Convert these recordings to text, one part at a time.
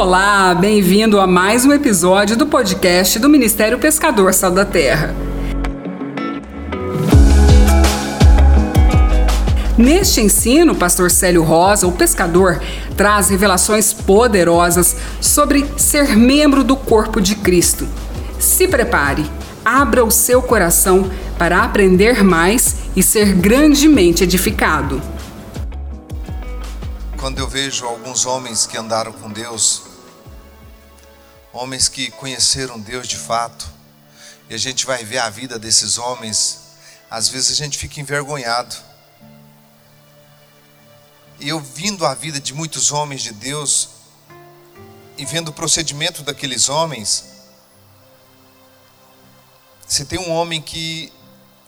Olá, bem-vindo a mais um episódio do podcast do Ministério Pescador Sal da Terra. Neste ensino, o pastor Célio Rosa, o pescador, traz revelações poderosas sobre ser membro do corpo de Cristo. Se prepare, abra o seu coração para aprender mais e ser grandemente edificado quando eu vejo alguns homens que andaram com Deus, homens que conheceram Deus de fato, e a gente vai ver a vida desses homens, às vezes a gente fica envergonhado. E eu vindo a vida de muitos homens de Deus e vendo o procedimento daqueles homens, se tem um homem que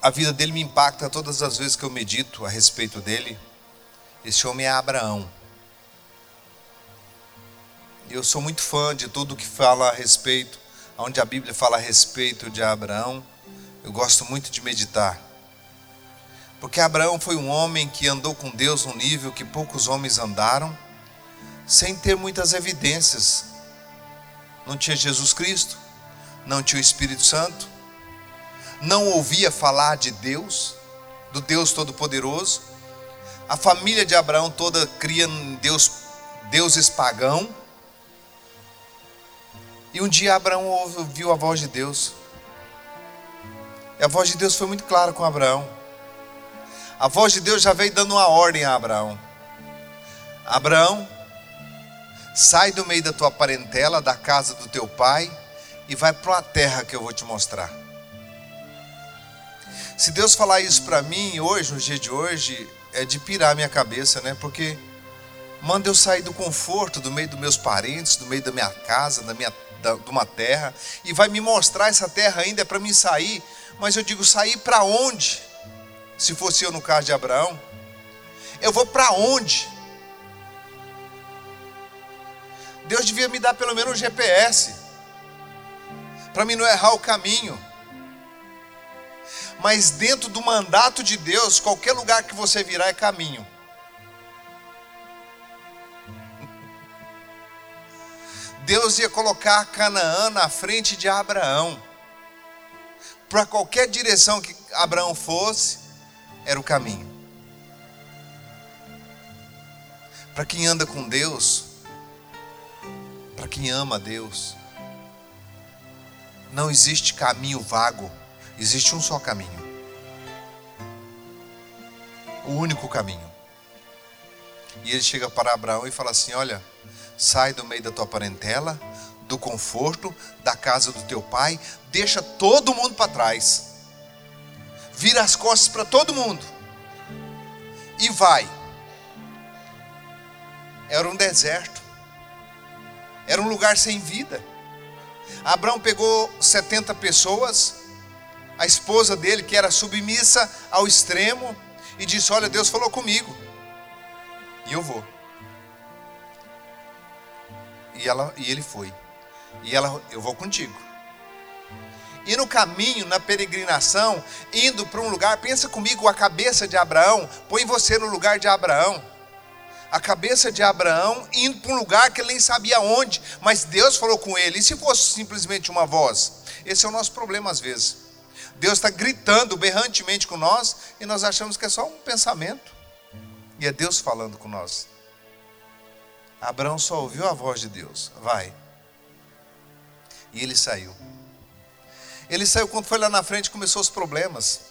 a vida dele me impacta todas as vezes que eu medito a respeito dele, esse homem é Abraão. Eu sou muito fã de tudo que fala a respeito, onde a Bíblia fala a respeito de Abraão. Eu gosto muito de meditar. Porque Abraão foi um homem que andou com Deus num nível que poucos homens andaram, sem ter muitas evidências. Não tinha Jesus Cristo, não tinha o Espírito Santo, não ouvia falar de Deus, do Deus Todo-Poderoso. A família de Abraão toda cria em Deus, deuses pagãos e um dia Abraão ouviu a voz de Deus. E a voz de Deus foi muito clara com Abraão. A voz de Deus já veio dando uma ordem a Abraão. Abraão, sai do meio da tua parentela, da casa do teu pai, e vai para a terra que eu vou te mostrar. Se Deus falar isso para mim hoje, no dia de hoje, é de pirar minha cabeça, né? Porque manda eu sair do conforto, do meio dos meus parentes, do meio da minha casa, da minha de uma terra, e vai me mostrar essa terra ainda para mim sair, mas eu digo, sair para onde? Se fosse eu no caso de Abraão, eu vou para onde? Deus devia me dar pelo menos um GPS, para mim não errar o caminho. Mas dentro do mandato de Deus, qualquer lugar que você virar é caminho. Deus ia colocar Canaã na frente de Abraão. Para qualquer direção que Abraão fosse, era o caminho. Para quem anda com Deus, para quem ama Deus, não existe caminho vago, existe um só caminho. O único caminho. E ele chega para Abraão e fala assim: Olha, Sai do meio da tua parentela, do conforto, da casa do teu pai, deixa todo mundo para trás. Vira as costas para todo mundo. E vai. Era um deserto. Era um lugar sem vida. Abraão pegou 70 pessoas, a esposa dele, que era submissa ao extremo, e disse: Olha, Deus falou comigo, e eu vou. E, ela, e ele foi. E ela, eu vou contigo. E no caminho, na peregrinação, indo para um lugar, pensa comigo a cabeça de Abraão, põe você no lugar de Abraão. A cabeça de Abraão indo para um lugar que ele nem sabia onde, mas Deus falou com ele. E se fosse simplesmente uma voz? Esse é o nosso problema às vezes. Deus está gritando berrantemente com nós e nós achamos que é só um pensamento. E é Deus falando com nós. Abraão só ouviu a voz de Deus. Vai. E ele saiu. Ele saiu quando foi lá na frente começou os problemas.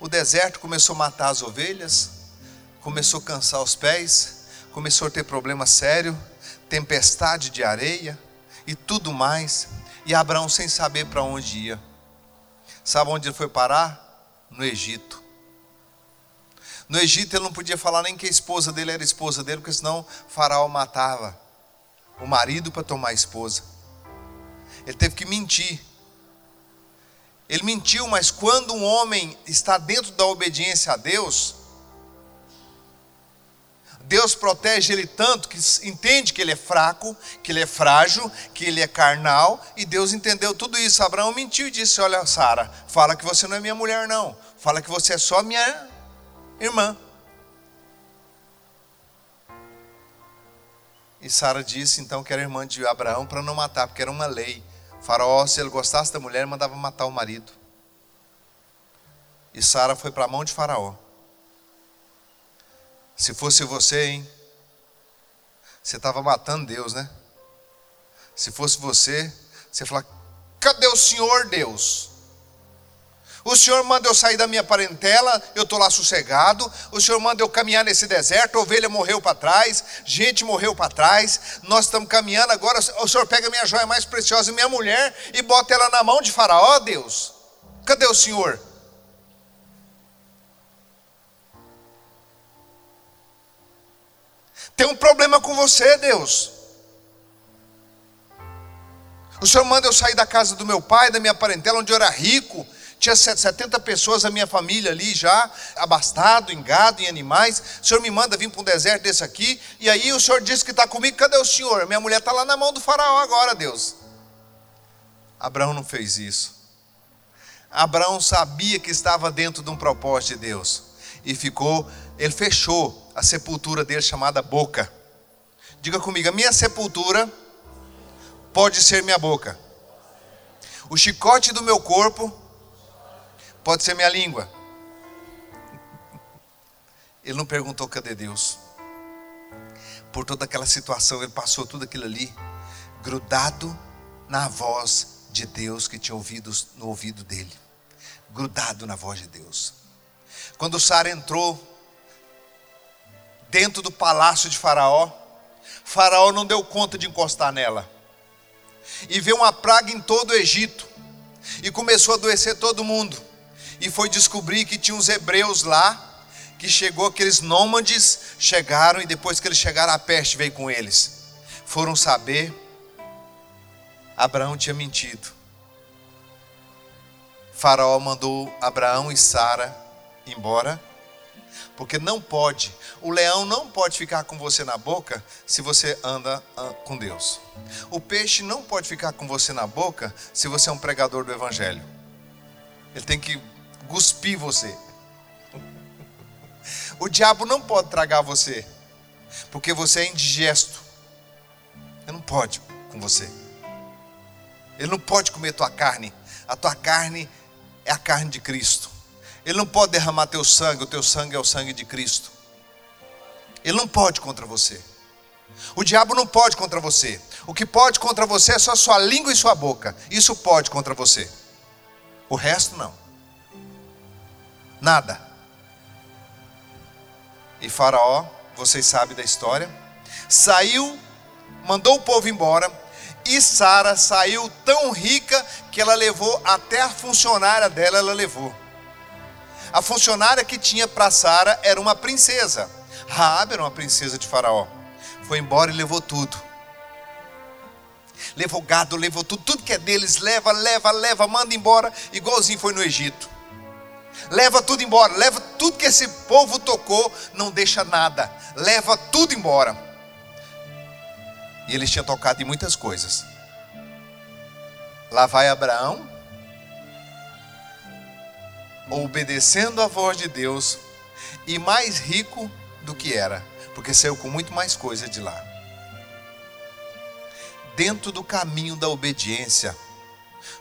O deserto começou a matar as ovelhas, começou a cansar os pés, começou a ter problema sério, tempestade de areia e tudo mais. E Abraão sem saber para onde ia. Sabe onde ele foi parar? No Egito. No Egito ele não podia falar nem que a esposa dele era esposa dele, porque senão Faraó matava o marido para tomar a esposa. Ele teve que mentir. Ele mentiu, mas quando um homem está dentro da obediência a Deus, Deus protege ele tanto que entende que ele é fraco, que ele é frágil, que ele é carnal, e Deus entendeu tudo isso. Abraão mentiu e disse: Olha, Sara, fala que você não é minha mulher, não. Fala que você é só minha irmã. E Sara disse então que era irmã de Abraão para não matar, porque era uma lei. O faraó, se ele gostasse da mulher, mandava matar o marido. E Sara foi para a mão de Faraó. Se fosse você, hein? Você estava matando Deus, né? Se fosse você, você fala: cadê o Senhor Deus? O Senhor manda eu sair da minha parentela, eu estou lá sossegado. O Senhor manda eu caminhar nesse deserto, a ovelha morreu para trás, gente morreu para trás. Nós estamos caminhando agora. O Senhor pega minha joia mais preciosa, minha mulher, e bota ela na mão de Faraó, Deus. Cadê o Senhor? Tem um problema com você, Deus. O Senhor manda eu sair da casa do meu pai, da minha parentela, onde eu era rico tinha 70 pessoas da minha família ali já, abastado em gado, em animais. O senhor me manda vir para um deserto desse aqui. E aí o senhor disse que está comigo. Cadê o senhor? Minha mulher está lá na mão do faraó agora, Deus. Abraão não fez isso. Abraão sabia que estava dentro de um propósito de Deus. E ficou, ele fechou a sepultura dele chamada boca. Diga comigo, a minha sepultura pode ser minha boca. O chicote do meu corpo Pode ser minha língua. Ele não perguntou cadê Deus. Por toda aquela situação, ele passou tudo aquilo ali, grudado na voz de Deus que tinha ouvido no ouvido dele. Grudado na voz de Deus. Quando Sara entrou dentro do palácio de Faraó, Faraó não deu conta de encostar nela. E veio uma praga em todo o Egito. E começou a adoecer todo mundo e foi descobrir que tinha uns hebreus lá, que chegou aqueles nômades, chegaram e depois que eles chegaram a peste veio com eles. Foram saber, Abraão tinha mentido. Faraó mandou Abraão e Sara embora, porque não pode, o leão não pode ficar com você na boca se você anda com Deus. O peixe não pode ficar com você na boca se você é um pregador do evangelho. Ele tem que cuspir você. O diabo não pode tragar você, porque você é indigesto. Ele não pode com você. Ele não pode comer tua carne. A tua carne é a carne de Cristo. Ele não pode derramar teu sangue, o teu sangue é o sangue de Cristo. Ele não pode contra você. O diabo não pode contra você. O que pode contra você é só sua língua e sua boca. Isso pode contra você. O resto não. Nada. E Faraó, vocês sabem da história, saiu, mandou o povo embora, e Sara saiu tão rica que ela levou até a funcionária dela, ela levou. A funcionária que tinha para Sara era uma princesa. Raab era uma princesa de Faraó. Foi embora e levou tudo. Levou gado, levou tudo, tudo que é deles, leva, leva, leva, manda embora, igualzinho foi no Egito leva tudo embora, leva tudo que esse povo tocou, não deixa nada, leva tudo embora. E eles tinham tocado em muitas coisas. Lá vai Abraão, obedecendo a voz de Deus, e mais rico do que era, porque saiu com muito mais coisa de lá. Dentro do caminho da obediência,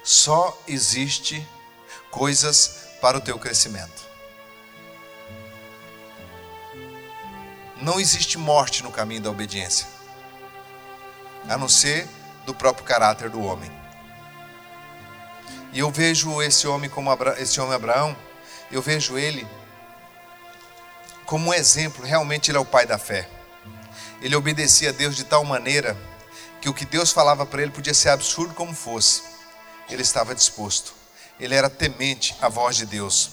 só existe coisas para o teu crescimento. Não existe morte no caminho da obediência, a não ser do próprio caráter do homem. E eu vejo esse homem como Abra... esse homem Abraão, eu vejo ele como um exemplo, realmente ele é o pai da fé. Ele obedecia a Deus de tal maneira que o que Deus falava para ele podia ser absurdo como fosse. Ele estava disposto ele era temente à voz de Deus.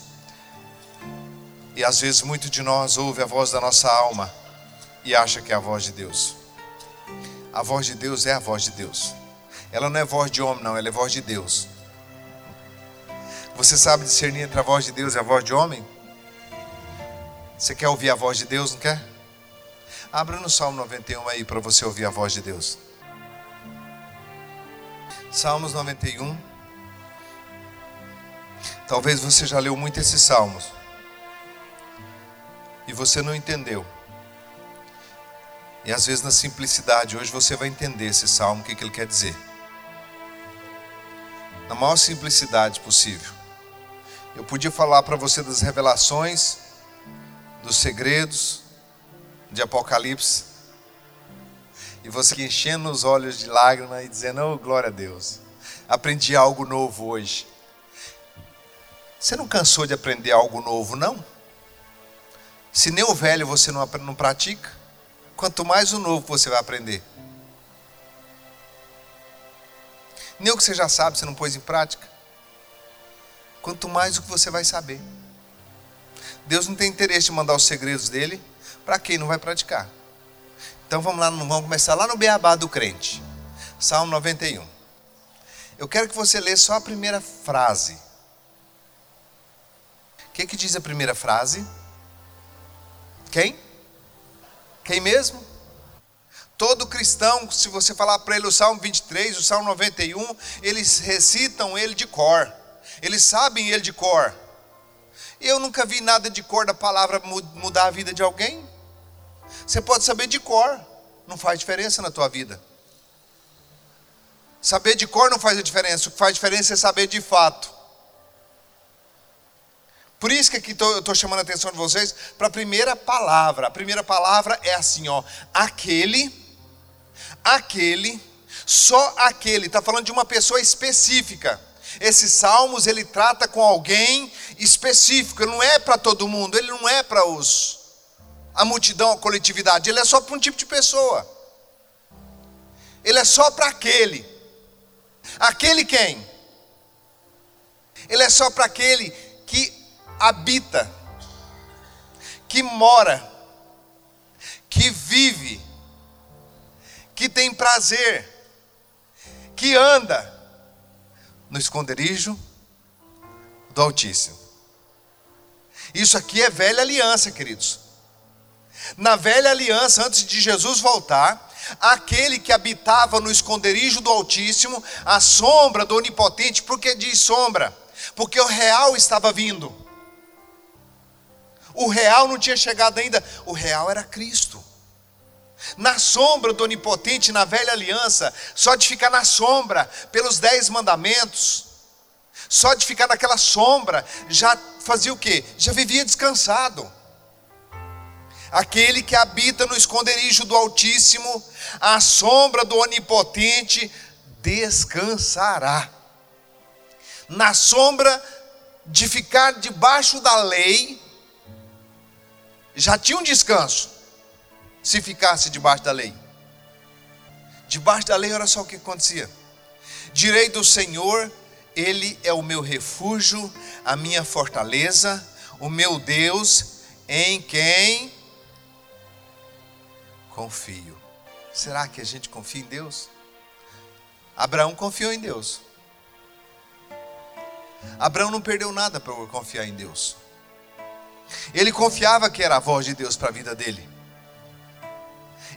E às vezes muito de nós ouve a voz da nossa alma e acha que é a voz de Deus. A voz de Deus é a voz de Deus. Ela não é voz de homem, não, ela é voz de Deus. Você sabe discernir entre a voz de Deus e a voz de homem? Você quer ouvir a voz de Deus, não quer? Abra no Salmo 91 aí para você ouvir a voz de Deus. Salmos 91. Talvez você já leu muito esses salmos e você não entendeu. E às vezes na simplicidade, hoje você vai entender esse salmo, o que, ele quer dizer. Na maior simplicidade possível. Eu podia falar para você das revelações, dos segredos de Apocalipse, e você enchendo os olhos de lágrimas e dizendo: Oh, glória a Deus, aprendi algo novo hoje. Você não cansou de aprender algo novo, não? Se nem o velho você não, não pratica, quanto mais o novo você vai aprender. Nem o que você já sabe, você não pôs em prática. Quanto mais o que você vai saber. Deus não tem interesse em mandar os segredos dele para quem não vai praticar. Então vamos lá, vamos começar lá no beabá do crente. Salmo 91. Eu quero que você lê só a primeira frase. O que, que diz a primeira frase? Quem? Quem mesmo? Todo cristão, se você falar para ele o Salmo 23, o Salmo 91, eles recitam ele de cor. Eles sabem ele de cor. Eu nunca vi nada de cor da palavra mudar a vida de alguém. Você pode saber de cor, não faz diferença na tua vida. Saber de cor não faz a diferença, o que faz diferença é saber de fato. Por isso que aqui eu estou chamando a atenção de vocês para a primeira palavra. A primeira palavra é assim, ó, aquele, aquele, só aquele. Está falando de uma pessoa específica. Esses salmos ele trata com alguém específico. Não é para todo mundo. Ele não é para os a multidão, a coletividade. Ele é só para um tipo de pessoa. Ele é só para aquele. Aquele quem? Ele é só para aquele que habita, que mora, que vive, que tem prazer, que anda no esconderijo do Altíssimo. Isso aqui é velha aliança, queridos. Na velha aliança, antes de Jesus voltar, aquele que habitava no esconderijo do Altíssimo, a sombra do Onipotente, por que diz sombra? Porque o real estava vindo. O real não tinha chegado ainda, o real era Cristo. Na sombra do Onipotente, na velha aliança, só de ficar na sombra, pelos dez mandamentos, só de ficar naquela sombra, já fazia o quê? Já vivia descansado. Aquele que habita no esconderijo do Altíssimo, à sombra do Onipotente, descansará. Na sombra de ficar debaixo da lei, já tinha um descanso se ficasse debaixo da lei. Debaixo da lei, olha só o que acontecia. Direi do Senhor, Ele é o meu refúgio, a minha fortaleza, o meu Deus, em quem confio. Será que a gente confia em Deus? Abraão confiou em Deus. Abraão não perdeu nada para confiar em Deus. Ele confiava que era a voz de Deus para a vida dele.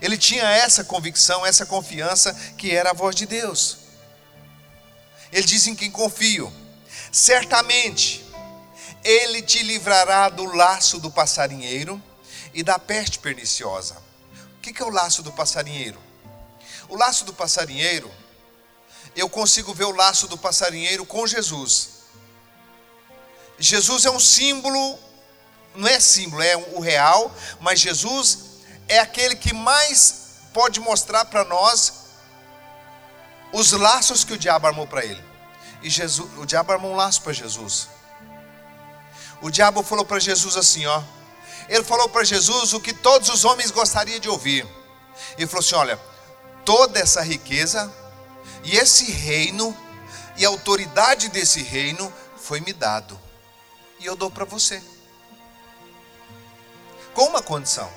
Ele tinha essa convicção, essa confiança que era a voz de Deus. Ele diz em quem confio. Certamente ele te livrará do laço do passarinheiro e da peste perniciosa. O que é o laço do passarinheiro? O laço do passarinheiro, eu consigo ver o laço do passarinheiro com Jesus. Jesus é um símbolo não é símbolo, é o real, mas Jesus é aquele que mais pode mostrar para nós os laços que o diabo armou para ele. E Jesus, o diabo armou um laço para Jesus. O diabo falou para Jesus assim, ó. Ele falou para Jesus o que todos os homens gostariam de ouvir. Ele falou assim: olha, toda essa riqueza e esse reino e a autoridade desse reino foi me dado. E eu dou para você com uma condição: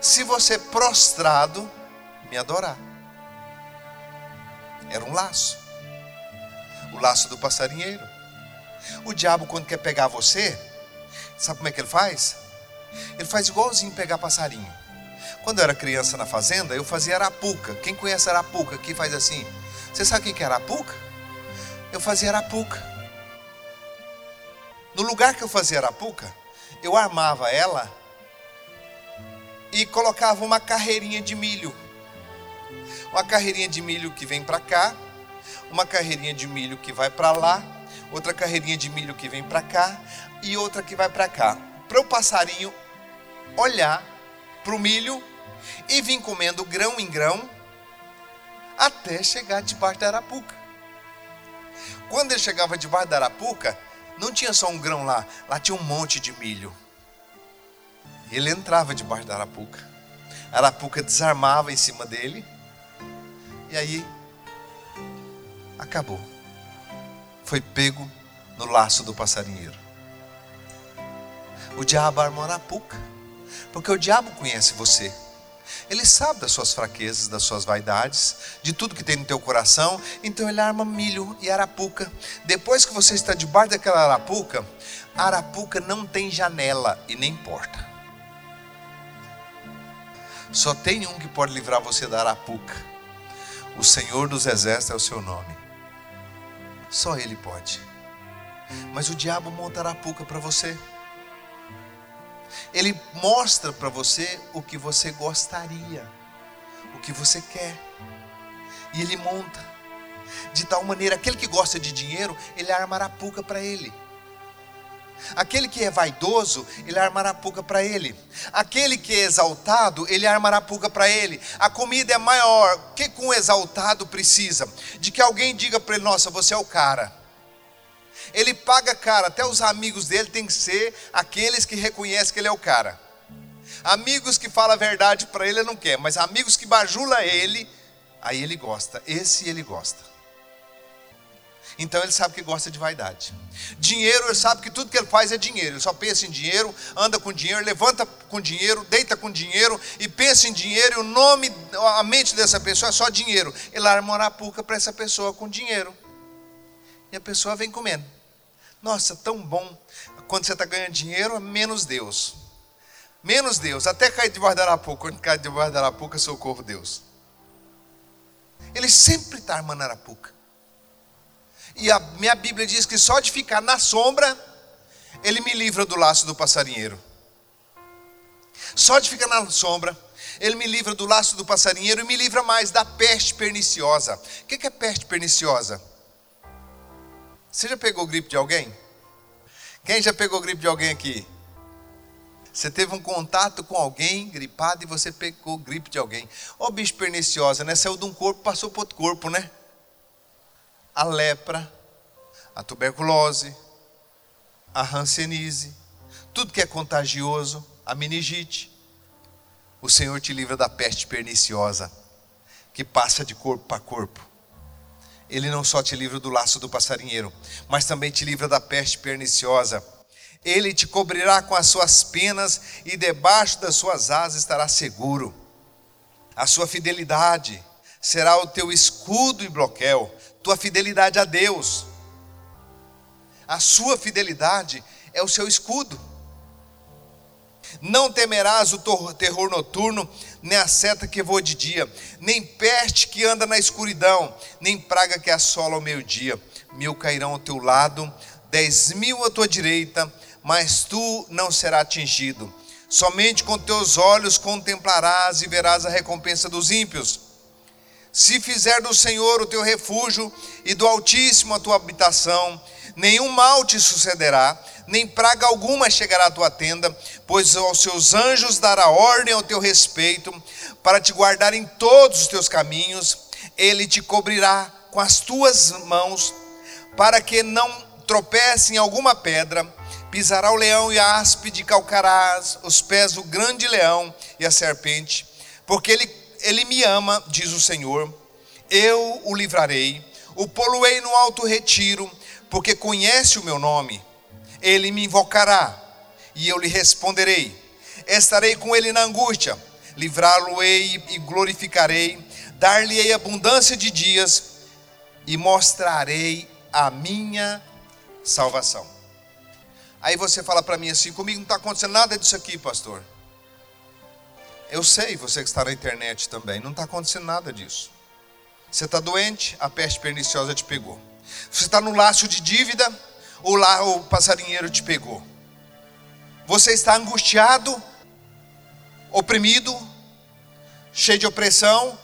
se você prostrado me adorar. Era um laço o laço do passarinheiro. O diabo, quando quer pegar você, sabe como é que ele faz? Ele faz igualzinho pegar passarinho. Quando eu era criança na fazenda, eu fazia arapuca. Quem conhece arapuca aqui faz assim? Você sabe o que é arapuca? Eu fazia arapuca. No lugar que eu fazia arapuca, eu armava ela e colocava uma carreirinha de milho. Uma carreirinha de milho que vem para cá, uma carreirinha de milho que vai para lá, outra carreirinha de milho que vem para cá e outra que vai para cá. Para o passarinho olhar para o milho e vir comendo grão em grão até chegar debaixo da arapuca. Quando ele chegava debaixo da arapuca, não tinha só um grão lá, lá tinha um monte de milho. Ele entrava debaixo da arapuca. A arapuca desarmava em cima dele. E aí acabou. Foi pego no laço do passarinheiro. O diabo arma arapuca. Porque o diabo conhece você. Ele sabe das suas fraquezas, das suas vaidades, de tudo que tem no teu coração. Então ele arma milho e arapuca. Depois que você está debaixo daquela arapuca, a arapuca não tem janela e nem porta. Só tem um que pode livrar você da arapuca. O Senhor dos Exércitos é o seu nome. Só Ele pode. Mas o diabo monta arapuca para você. Ele mostra para você o que você gostaria, o que você quer. E ele monta. De tal maneira, aquele que gosta de dinheiro, ele arma arapuca para ele. Aquele que é vaidoso, ele arma arapuca para ele. Aquele que é exaltado, ele arma arapuca para ele. A comida é maior. O que um exaltado precisa? De que alguém diga para ele: Nossa, você é o cara. Ele paga cara, até os amigos dele têm que ser aqueles que reconhecem que ele é o cara. Amigos que falam a verdade para ele, ele não quer, mas amigos que bajula ele, aí ele gosta. Esse ele gosta. Então ele sabe que gosta de vaidade. Dinheiro, ele sabe que tudo que ele faz é dinheiro. Ele só pensa em dinheiro, anda com dinheiro, levanta com dinheiro, deita com dinheiro e pensa em dinheiro. E o nome, a mente dessa pessoa é só dinheiro. Ele arma uma arapuca para essa pessoa com dinheiro. E a pessoa vem comendo. Nossa, tão bom. Quando você está ganhando dinheiro, é menos Deus. Menos Deus. Até cair debaixo da arapuca. Quando cai debaixo da arapuca, socorro Deus. Ele sempre está armando arapuca. E a minha Bíblia diz que só de ficar na sombra, ele me livra do laço do passarinheiro. Só de ficar na sombra, ele me livra do laço do passarinheiro e me livra mais da peste perniciosa. O que é peste perniciosa? Você já pegou gripe de alguém? Quem já pegou gripe de alguém aqui? Você teve um contato com alguém gripado e você pegou gripe de alguém. Ó, oh, bicho perniciosa, né? Saiu de um corpo, passou para outro corpo, né? A lepra, a tuberculose, a hanseníase, tudo que é contagioso, a meningite. O Senhor te livra da peste perniciosa, que passa de corpo para corpo. Ele não só te livra do laço do passarinheiro, mas também te livra da peste perniciosa. Ele te cobrirá com as suas penas e debaixo das suas asas estará seguro. A sua fidelidade será o teu escudo e bloqueio, tua fidelidade a Deus. A sua fidelidade é o seu escudo. Não temerás o terror noturno, nem a seta que voa de dia, nem peste que anda na escuridão, nem praga que assola ao meio-dia. Mil cairão ao teu lado, dez mil à tua direita, mas tu não serás atingido. Somente com teus olhos contemplarás e verás a recompensa dos ímpios. Se fizer do Senhor o teu refúgio e do Altíssimo a tua habitação, nenhum mal te sucederá nem praga alguma chegará à tua tenda, pois aos seus anjos dará ordem ao teu respeito, para te guardar em todos os teus caminhos, ele te cobrirá com as tuas mãos, para que não tropece em alguma pedra, pisará o leão e a áspide calcarás os pés do grande leão e a serpente, porque ele, ele me ama, diz o Senhor, eu o livrarei, o poluei no alto retiro, porque conhece o meu nome ele me invocará e eu lhe responderei. Estarei com ele na angústia, livrá-lo-ei e glorificarei, dar-lhe-ei abundância de dias e mostrarei a minha salvação. Aí você fala para mim assim: comigo não está acontecendo nada disso aqui, pastor. Eu sei, você que está na internet também, não está acontecendo nada disso. Você está doente, a peste perniciosa te pegou. Você está no laço de dívida, ou lá o passarinheiro te pegou? Você está angustiado? oprimido, cheio de opressão,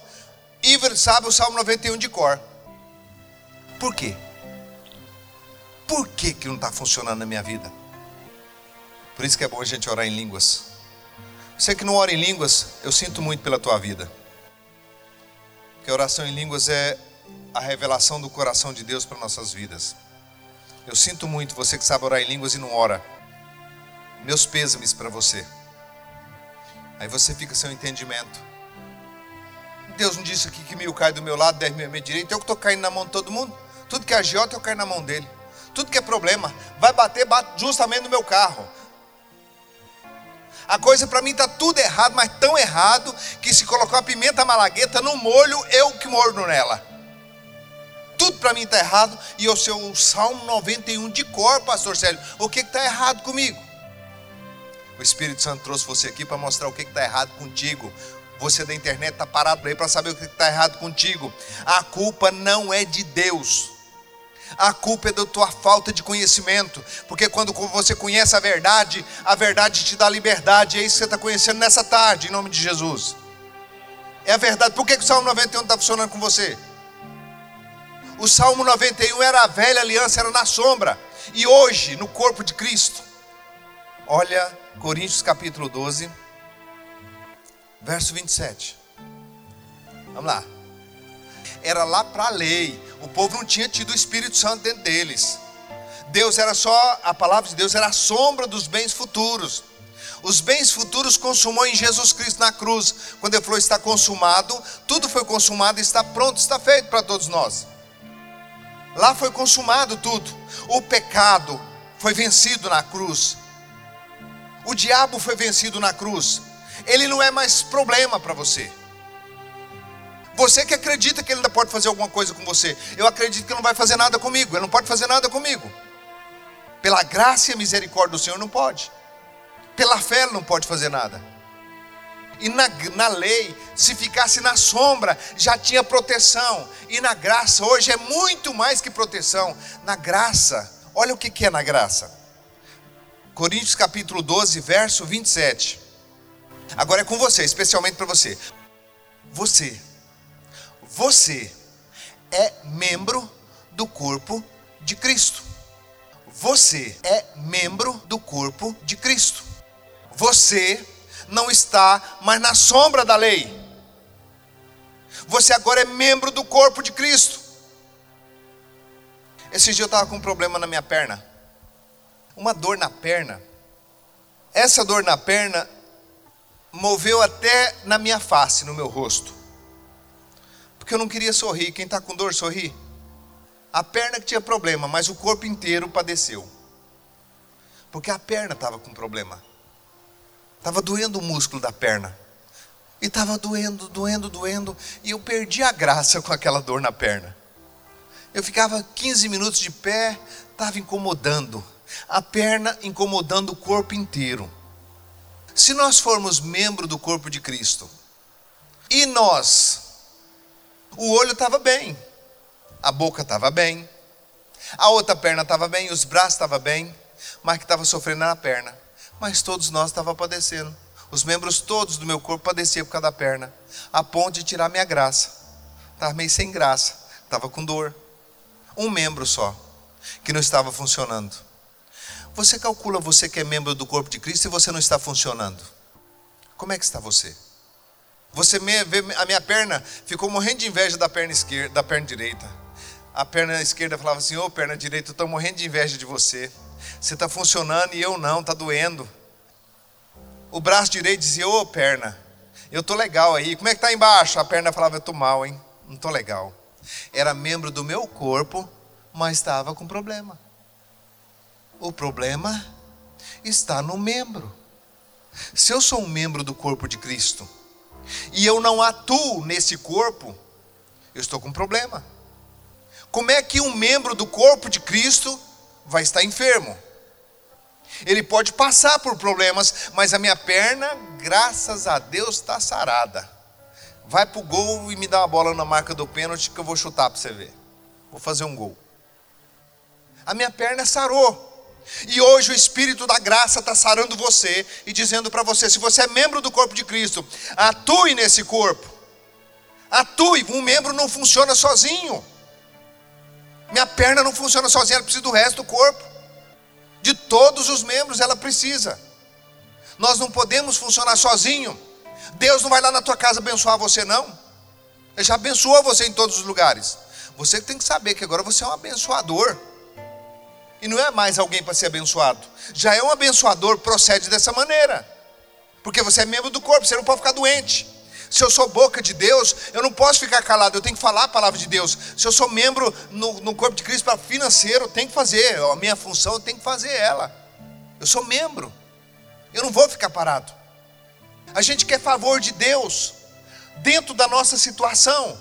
e sabe o Salmo 91 de cor. Por quê? Por que, que não está funcionando na minha vida? Por isso que é bom a gente orar em línguas. Você que não ora em línguas, eu sinto muito pela tua vida. Porque a oração em línguas é a revelação do coração de Deus para nossas vidas. Eu sinto muito você que sabe orar em línguas e não ora. Meus pêsames para você. Aí você fica sem entendimento. Deus não disse aqui que mil cai do meu lado, dez mil à minha direita. Eu que estou caindo na mão de todo mundo. Tudo que é agiota, eu caio na mão dele. Tudo que é problema, vai bater, bate justamente no meu carro. A coisa para mim está tudo errado, mas tão errado que se colocar uma pimenta malagueta no molho, eu que mordo nela. Tudo para mim está errado e eu sei o Salmo 91 de cor, pastor Célio. O que está errado comigo? O Espírito Santo trouxe você aqui para mostrar o que está errado contigo. Você da internet está parado aí para saber o que está errado contigo. A culpa não é de Deus. A culpa é da tua falta de conhecimento, porque quando você conhece a verdade, a verdade te dá liberdade, é isso que você está conhecendo nessa tarde, em nome de Jesus. É a verdade. Por que, que o Salmo 91 está funcionando com você? O Salmo 91 era a velha aliança, era na sombra, e hoje, no corpo de Cristo. Olha Coríntios capítulo 12, verso 27. Vamos lá. Era lá para a lei, o povo não tinha tido o Espírito Santo dentro deles. Deus era só, a palavra de Deus era a sombra dos bens futuros. Os bens futuros consumou em Jesus Cristo na cruz. Quando ele falou está consumado, tudo foi consumado, está pronto, está feito para todos nós. Lá foi consumado tudo. O pecado foi vencido na cruz. O diabo foi vencido na cruz. Ele não é mais problema para você. Você que acredita que ele ainda pode fazer alguma coisa com você. Eu acredito que ele não vai fazer nada comigo. Ele não pode fazer nada comigo. Pela graça e misericórdia do Senhor, não pode. Pela fé, ele não pode fazer nada. E na, na lei, se ficasse na sombra, já tinha proteção. E na graça, hoje é muito mais que proteção. Na graça, olha o que, que é na graça. Coríntios capítulo 12, verso 27. Agora é com você, especialmente para você. Você você é membro do corpo de Cristo. Você é membro do corpo de Cristo. Você não está mais na sombra da lei. Você agora é membro do corpo de Cristo. Esse dia eu estava com um problema na minha perna. Uma dor na perna. Essa dor na perna moveu até na minha face, no meu rosto porque eu não queria sorrir. Quem está com dor, sorri. A perna que tinha problema, mas o corpo inteiro padeceu. Porque a perna estava com problema. Estava doendo o músculo da perna. E estava doendo, doendo, doendo. E eu perdi a graça com aquela dor na perna. Eu ficava 15 minutos de pé, estava incomodando. A perna incomodando o corpo inteiro. Se nós formos membro do corpo de Cristo, e nós o olho estava bem, a boca estava bem, a outra perna estava bem, os braços estavam bem, mas que estava sofrendo na perna. Mas todos nós estava padecendo. Os membros todos do meu corpo padeciam por causa da perna, a ponto de tirar minha graça. Estava meio sem graça, estava com dor. Um membro só, que não estava funcionando. Você calcula você que é membro do corpo de Cristo e você não está funcionando. Como é que está você? Você vê a minha perna, ficou morrendo de inveja da perna esquerda, da perna direita. A perna esquerda falava assim: Ô oh, perna direita, eu estou morrendo de inveja de você. Você está funcionando e eu não, está doendo. O braço direito dizia: Ô oh, perna, eu estou legal aí. Como é que está embaixo? A perna falava: Eu estou mal, hein? Não estou legal. Era membro do meu corpo, mas estava com problema. O problema está no membro. Se eu sou um membro do corpo de Cristo, e eu não atuo nesse corpo, eu estou com um problema. Como é que um membro do corpo de Cristo vai estar enfermo? Ele pode passar por problemas, mas a minha perna, graças a Deus, está sarada. Vai para o gol e me dá uma bola na marca do pênalti que eu vou chutar para você ver. Vou fazer um gol. A minha perna sarou. E hoje o Espírito da graça está sarando você e dizendo para você: se você é membro do corpo de Cristo, atue nesse corpo. Atue. Um membro não funciona sozinho. Minha perna não funciona sozinha, ela precisa do resto do corpo. De todos os membros ela precisa. Nós não podemos funcionar sozinho. Deus não vai lá na tua casa abençoar você, não. Ele já abençoou você em todos os lugares. Você tem que saber que agora você é um abençoador. E não é mais alguém para ser abençoado. Já é um abençoador, procede dessa maneira. Porque você é membro do corpo, você não pode ficar doente. Se eu sou boca de Deus, eu não posso ficar calado, eu tenho que falar a palavra de Deus. Se eu sou membro no, no corpo de Cristo para financeiro, eu tenho que fazer. A minha função, eu tenho que fazer ela. Eu sou membro. Eu não vou ficar parado. A gente quer favor de Deus dentro da nossa situação.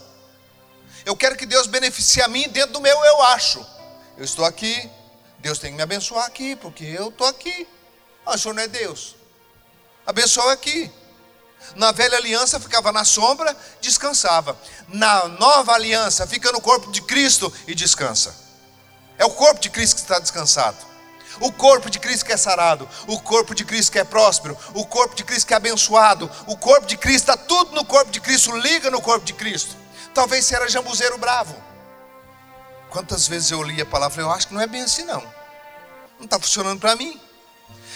Eu quero que Deus beneficie a mim dentro do meu eu acho. Eu estou aqui, Deus tem que me abençoar aqui, porque eu estou aqui. Ah, o senhor não é Deus. Abençoa aqui. Na velha aliança ficava na sombra, descansava. Na nova aliança fica no corpo de Cristo e descansa. É o corpo de Cristo que está descansado. O corpo de Cristo que é sarado, o corpo de Cristo que é próspero, o corpo de Cristo que é abençoado, o corpo de Cristo está tudo no corpo de Cristo, liga no corpo de Cristo. Talvez você era jambuzeiro bravo. Quantas vezes eu li a palavra, eu acho que não é bem assim não. Não está funcionando para mim.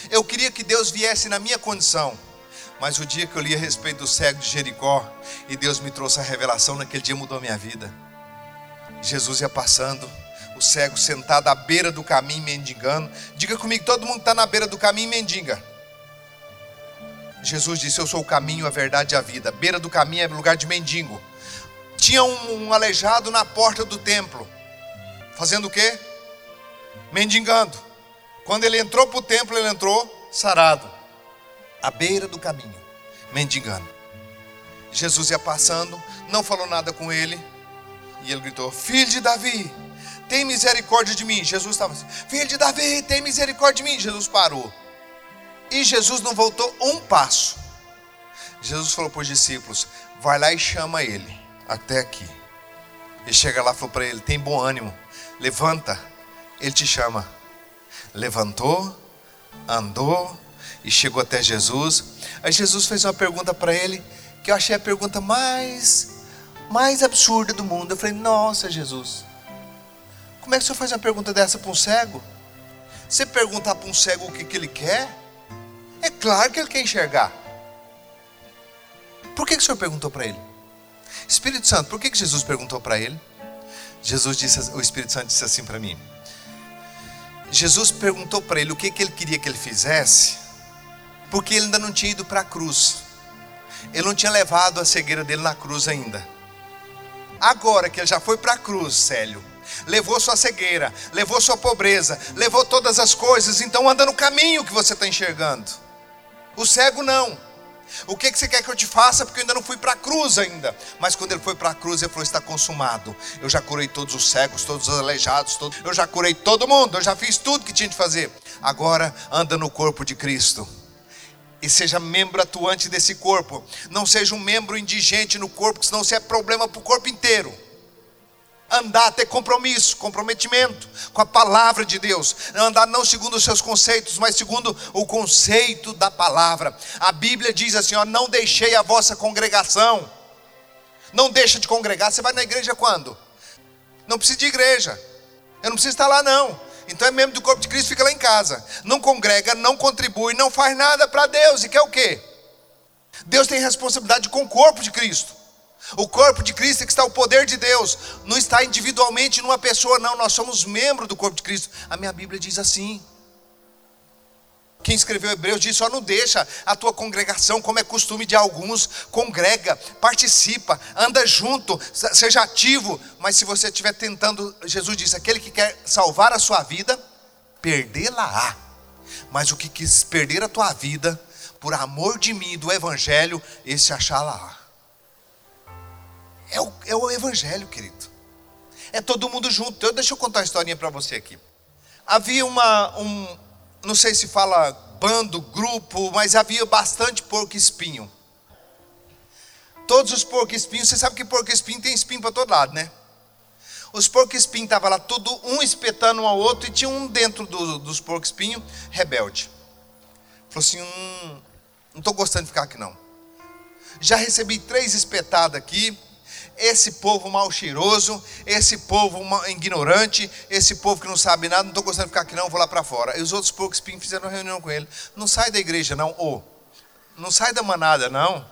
Eu queria que Deus viesse na minha condição mas o dia que eu li a respeito do cego de Jericó e Deus me trouxe a revelação, naquele dia mudou a minha vida. Jesus ia passando, o cego sentado à beira do caminho mendigando. Diga comigo, todo mundo está na beira do caminho mendiga. Jesus disse: Eu sou o caminho, a verdade e a vida. beira do caminho é lugar de mendigo. Tinha um, um aleijado na porta do templo, fazendo o quê? Mendigando. Quando ele entrou para o templo, ele entrou sarado à beira do caminho, mendigando. Jesus ia passando, não falou nada com ele, e ele gritou: Filho de Davi, tem misericórdia de mim. Jesus estava assim: Filho de Davi, tem misericórdia de mim. Jesus parou. E Jesus não voltou um passo. Jesus falou para os discípulos: Vai lá e chama ele, até aqui. Ele chega lá e falou para ele: Tem bom ânimo, levanta, ele te chama. Levantou, andou, e chegou até Jesus. Aí Jesus fez uma pergunta para ele que eu achei a pergunta mais mais absurda do mundo. Eu falei: "Nossa, Jesus. Como é que o senhor faz uma pergunta dessa para um cego? Você perguntar para um cego o que, que ele quer? É claro que ele quer enxergar. Por que, que o senhor perguntou para ele? Espírito Santo, por que, que Jesus perguntou para ele? Jesus disse, o Espírito Santo disse assim para mim. Jesus perguntou para ele o que, que ele queria que ele fizesse porque ele ainda não tinha ido para a cruz. Ele não tinha levado a cegueira dele na cruz ainda. Agora que ele já foi para a cruz, Célio, levou sua cegueira, levou sua pobreza, levou todas as coisas, então anda no caminho que você está enxergando. O cego não. O que, que você quer que eu te faça? Porque eu ainda não fui para a cruz ainda. Mas quando ele foi para a cruz, ele falou: está consumado. Eu já curei todos os cegos, todos os aleijados, eu já curei todo mundo, eu já fiz tudo que tinha de fazer. Agora anda no corpo de Cristo e seja membro atuante desse corpo. Não seja um membro indigente no corpo, senão você é problema para o corpo inteiro. Andar, ter compromisso, comprometimento com a palavra de Deus. Andar não segundo os seus conceitos, mas segundo o conceito da palavra. A Bíblia diz assim: ó, não deixei a vossa congregação. Não deixa de congregar. Você vai na igreja quando? Não precisa de igreja. Eu não preciso estar lá, não. Então é membro do corpo de Cristo, fica lá em casa. Não congrega, não contribui, não faz nada para Deus. E quer o quê? Deus tem responsabilidade com o corpo de Cristo. O corpo de Cristo é que está o poder de Deus. Não está individualmente numa pessoa, não. Nós somos membro do corpo de Cristo. A minha Bíblia diz assim. Quem escreveu Hebreus disse: ó, não deixa a tua congregação, como é costume de alguns, congrega, participa, anda junto, seja ativo. Mas se você estiver tentando, Jesus disse: aquele que quer salvar a sua vida, perdê-la-á. Mas o que quis perder a tua vida, por amor de mim, do Evangelho, esse achá-la-á. É o, é o Evangelho, querido. É todo mundo junto. Eu, deixa eu contar uma historinha para você aqui. Havia uma, um, não sei se fala bando, grupo, mas havia bastante porco espinho. Todos os porco espinhos, você sabe que porco espinho tem espinho para todo lado, né? Os porcos espinhos estavam lá, tudo um espetando um ao outro, e tinha um dentro do, dos porcos espinhos, rebelde. Falou assim: hum, não estou gostando de ficar aqui não. Já recebi três espetadas aqui. Esse povo mal cheiroso, esse povo ignorante, esse povo que não sabe nada, não estou gostando de ficar aqui não, vou lá para fora. E os outros porcos espinhos fizeram uma reunião com ele. Não sai da igreja não, ou não sai da manada não.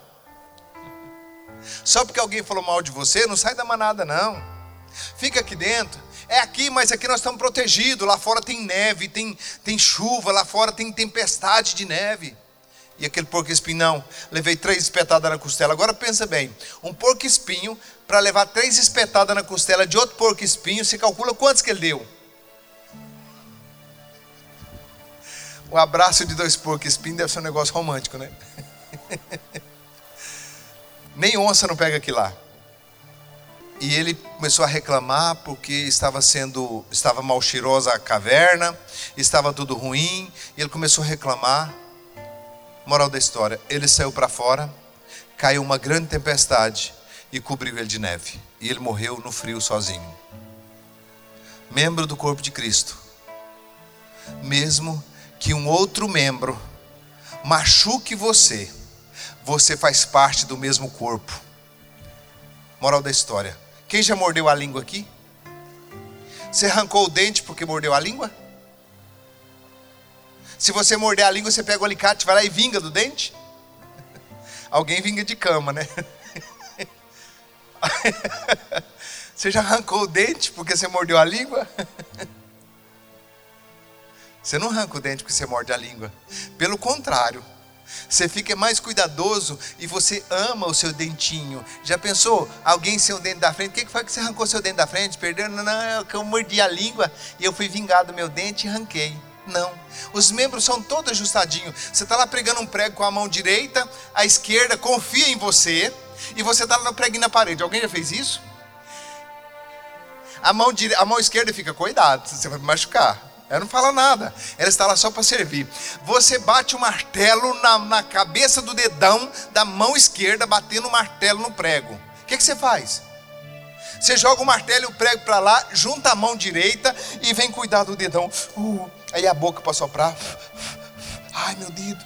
Só porque alguém falou mal de você, não sai da manada não. Fica aqui dentro. É aqui, mas aqui nós estamos protegidos. Lá fora tem neve, tem, tem chuva, lá fora tem tempestade de neve. E aquele porco espinho, não, levei três espetadas na costela. Agora pensa bem: um porco espinho, para levar três espetadas na costela de outro porco espinho, você calcula quantos que ele deu? O abraço de dois porcos espinhos deve ser um negócio romântico, né? Nem onça não pega aqui lá. E ele começou a reclamar porque estava sendo, estava mal cheirosa a caverna, estava tudo ruim, e ele começou a reclamar. Moral da história: ele saiu para fora, caiu uma grande tempestade e cobriu ele de neve, e ele morreu no frio sozinho. Membro do corpo de Cristo, mesmo que um outro membro machuque você, você faz parte do mesmo corpo. Moral da história: quem já mordeu a língua aqui? Você arrancou o dente porque mordeu a língua? Se você morder a língua, você pega o alicate, vai lá e vinga do dente? Alguém vinga de cama, né? Você já arrancou o dente porque você mordeu a língua? Você não arranca o dente porque você morde a língua. Pelo contrário, você fica mais cuidadoso e você ama o seu dentinho. Já pensou? Alguém sem o dente da frente? O que foi que você arrancou seu dente da frente? Perdeu? Não, não, eu mordi a língua e eu fui vingado meu dente e arranquei. Não. Os membros são todos ajustadinhos. Você está lá pregando um prego com a mão direita, a esquerda confia em você, e você está lá no preguinho na parede. Alguém já fez isso? A mão, dire... a mão esquerda fica, cuidado, você vai me machucar. Ela não fala nada. Ela está lá só para servir. Você bate o martelo na, na, cabeça do dedão da mão esquerda, batendo o martelo no prego. O que, que você faz? Você joga o martelo e o prego para lá, junta a mão direita e vem cuidar do dedão. Uh, aí a boca para soprar. Ai, meu dedo.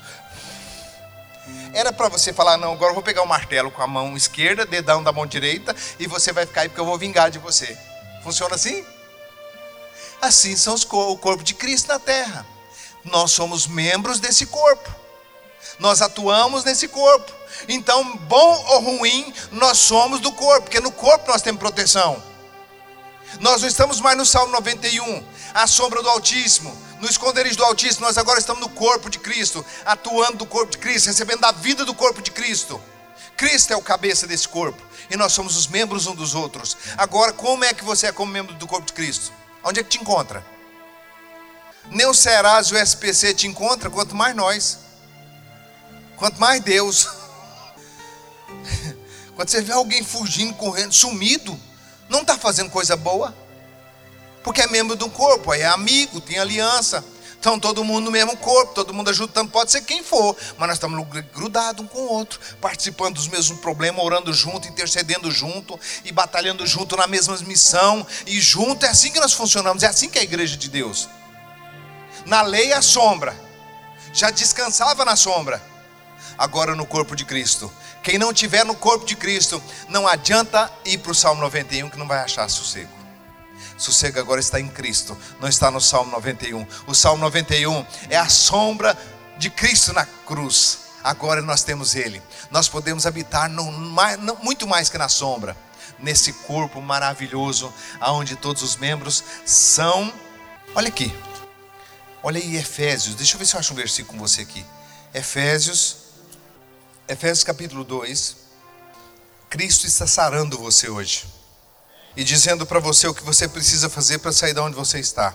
Era para você falar, não, agora eu vou pegar o martelo com a mão esquerda, dedão da mão direita, e você vai ficar aí porque eu vou vingar de você. Funciona assim? Assim são os, o corpo de Cristo na terra. Nós somos membros desse corpo. Nós atuamos nesse corpo. Então, bom ou ruim, nós somos do corpo, porque no corpo nós temos proteção. Nós não estamos mais no Salmo 91, a sombra do Altíssimo, no esconderijo do Altíssimo, nós agora estamos no corpo de Cristo, atuando do corpo de Cristo, recebendo a vida do corpo de Cristo. Cristo é o cabeça desse corpo e nós somos os membros um dos outros. Agora, como é que você é como membro do corpo de Cristo? Onde é que te encontra? Nem o Serasa e o SPC te encontra, quanto mais nós. Quanto mais Deus. Quando você vê alguém fugindo, correndo, sumido, não está fazendo coisa boa. Porque é membro do corpo, é amigo, tem aliança. Então todo mundo no mesmo corpo, todo mundo ajudando, pode ser quem for, mas nós estamos grudados um com o outro, participando dos mesmos problemas, orando junto, intercedendo junto e batalhando junto na mesma missão, e junto é assim que nós funcionamos, é assim que é a igreja de Deus. Na lei a sombra, já descansava na sombra, agora no corpo de Cristo. Quem não tiver no corpo de Cristo, não adianta ir para o Salmo 91 que não vai achar sossego. Sossego agora está em Cristo, não está no Salmo 91. O Salmo 91 é a sombra de Cristo na cruz. Agora nós temos Ele. Nós podemos habitar no, no, muito mais que na sombra, nesse corpo maravilhoso, aonde todos os membros são. Olha aqui, olha aí Efésios. Deixa eu ver se eu acho um versículo com você aqui. Efésios, Efésios capítulo 2. Cristo está sarando você hoje e dizendo para você o que você precisa fazer para sair de onde você está.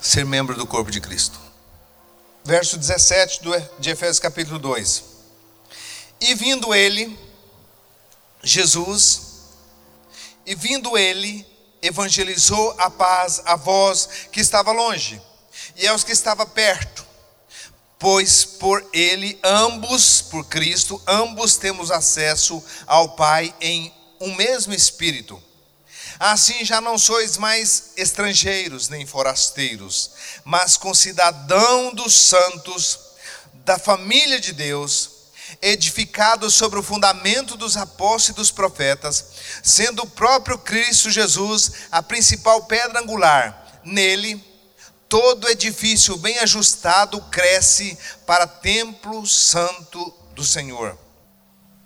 Ser membro do corpo de Cristo. Verso 17 de Efésios capítulo 2. E vindo ele, Jesus, e vindo ele, evangelizou a paz a vós que estava longe, e aos que estava perto. Pois por ele, ambos, por Cristo, ambos temos acesso ao Pai em um mesmo Espírito. Assim já não sois mais estrangeiros nem forasteiros, mas concidadão dos santos, da família de Deus, edificados sobre o fundamento dos apóstolos e dos profetas, sendo o próprio Cristo Jesus a principal pedra angular. Nele, todo edifício bem ajustado cresce para templo santo do Senhor.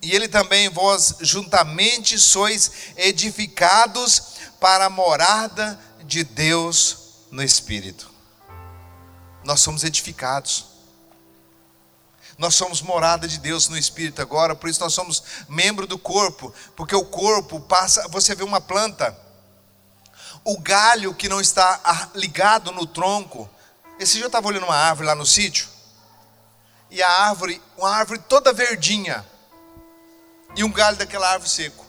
E ele também, vós juntamente sois edificados para a morada de Deus no Espírito. Nós somos edificados. Nós somos morada de Deus no Espírito agora, por isso nós somos membro do corpo, porque o corpo passa, você vê uma planta, o galho que não está ligado no tronco. Esse dia eu estava olhando uma árvore lá no sítio, e a árvore, uma árvore toda verdinha, e um galho daquela árvore seco.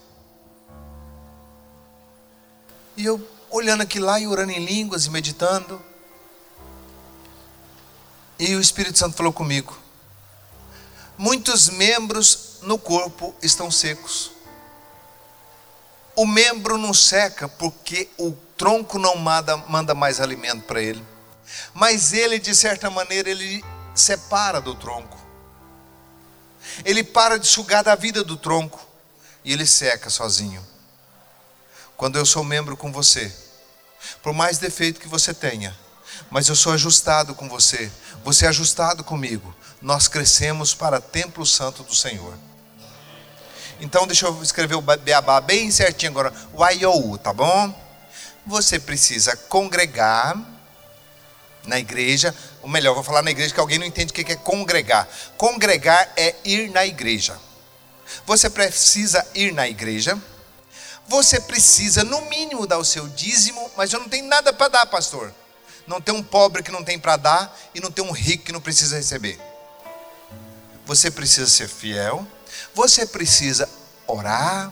E eu olhando aqui lá e orando em línguas e meditando. E o Espírito Santo falou comigo: muitos membros no corpo estão secos. O membro não seca porque o tronco não manda, manda mais alimento para ele. Mas ele, de certa maneira, ele separa do tronco ele para de sugar da vida do tronco e ele seca sozinho. Quando eu sou membro com você, por mais defeito que você tenha, mas eu sou ajustado com você, você é ajustado comigo, nós crescemos para templo santo do Senhor. Então deixa eu escrever o beabá bem certinho agora, o IOU, tá bom? Você precisa congregar na igreja, ou melhor, vou falar na igreja que alguém não entende o que é congregar. Congregar é ir na igreja. Você precisa ir na igreja. Você precisa, no mínimo, dar o seu dízimo, mas eu não tenho nada para dar, pastor. Não tem um pobre que não tem para dar e não tem um rico que não precisa receber. Você precisa ser fiel, você precisa orar,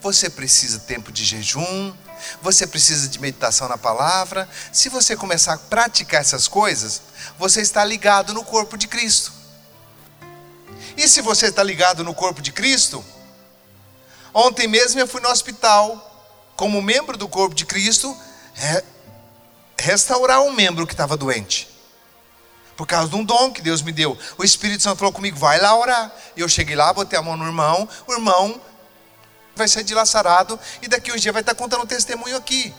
você precisa tempo de jejum, você precisa de meditação na palavra. Se você começar a praticar essas coisas, você está ligado no corpo de Cristo. E se você está ligado no corpo de Cristo, ontem mesmo eu fui no hospital, como membro do corpo de Cristo, restaurar um membro que estava doente. Por causa de um dom que Deus me deu. O Espírito Santo falou comigo: vai lá orar. Eu cheguei lá, botei a mão no irmão. O irmão vai ser dilacerado e daqui uns dias vai estar contando um testemunho aqui.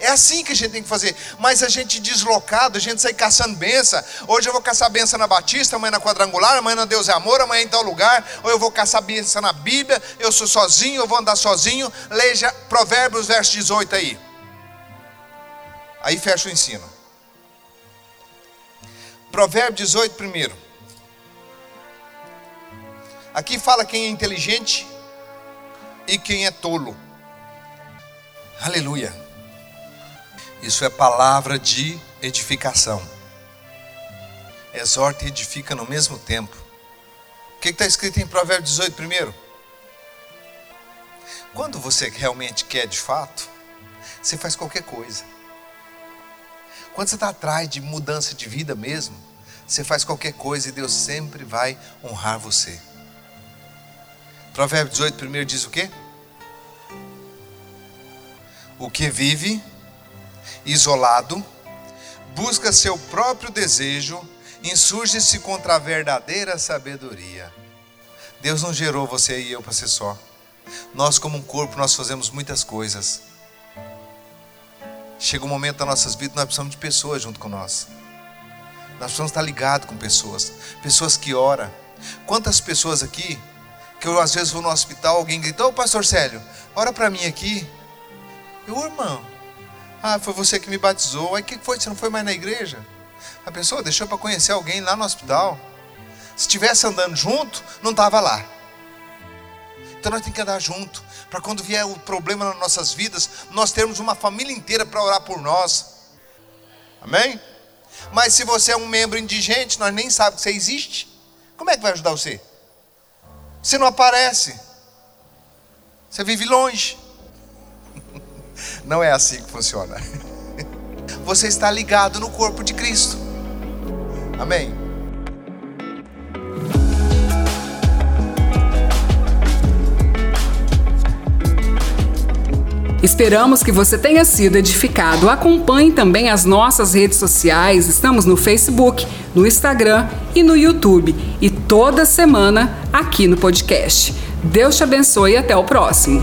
É assim que a gente tem que fazer. Mas a gente deslocado, a gente sai caçando benção. Hoje eu vou caçar benção na Batista, amanhã na Quadrangular, amanhã na Deus é Amor, amanhã em tal lugar. Ou eu vou caçar benção na Bíblia, eu sou sozinho, eu vou andar sozinho. Leia Provérbios, verso 18 aí. Aí fecha o ensino. Provérbio 18 primeiro. Aqui fala quem é inteligente e quem é tolo. Aleluia. Isso é palavra de edificação. Exorta e edifica no mesmo tempo. O que está escrito em Provérbios 18 primeiro? Quando você realmente quer de fato, você faz qualquer coisa. Quando você está atrás de mudança de vida mesmo, você faz qualquer coisa e Deus sempre vai honrar você. Provérbio 18, primeiro diz o quê? O que vive isolado, busca seu próprio desejo, insurge-se contra a verdadeira sabedoria. Deus não gerou você e eu para ser só. Nós, como um corpo, nós fazemos muitas coisas. Chega um momento das nossas vidas, nós precisamos de pessoas junto com nós. Nós precisamos estar ligados com pessoas, pessoas que oram. Quantas pessoas aqui que eu às vezes vou no hospital, alguém grita, ô pastor Célio, ora para mim aqui. Eu, irmão, ah, foi você que me batizou. Aí o que foi? Você não foi mais na igreja? A pessoa deixou para conhecer alguém lá no hospital. Se estivesse andando junto, não estava lá. Então nós temos que andar junto, para quando vier o problema nas nossas vidas, nós termos uma família inteira para orar por nós. Amém? Mas se você é um membro indigente, nós nem sabemos que você existe, como é que vai ajudar você? Você não aparece. Você vive longe. Não é assim que funciona. Você está ligado no corpo de Cristo. Amém. Esperamos que você tenha sido edificado. Acompanhe também as nossas redes sociais. Estamos no Facebook, no Instagram e no YouTube. E toda semana aqui no podcast. Deus te abençoe e até o próximo.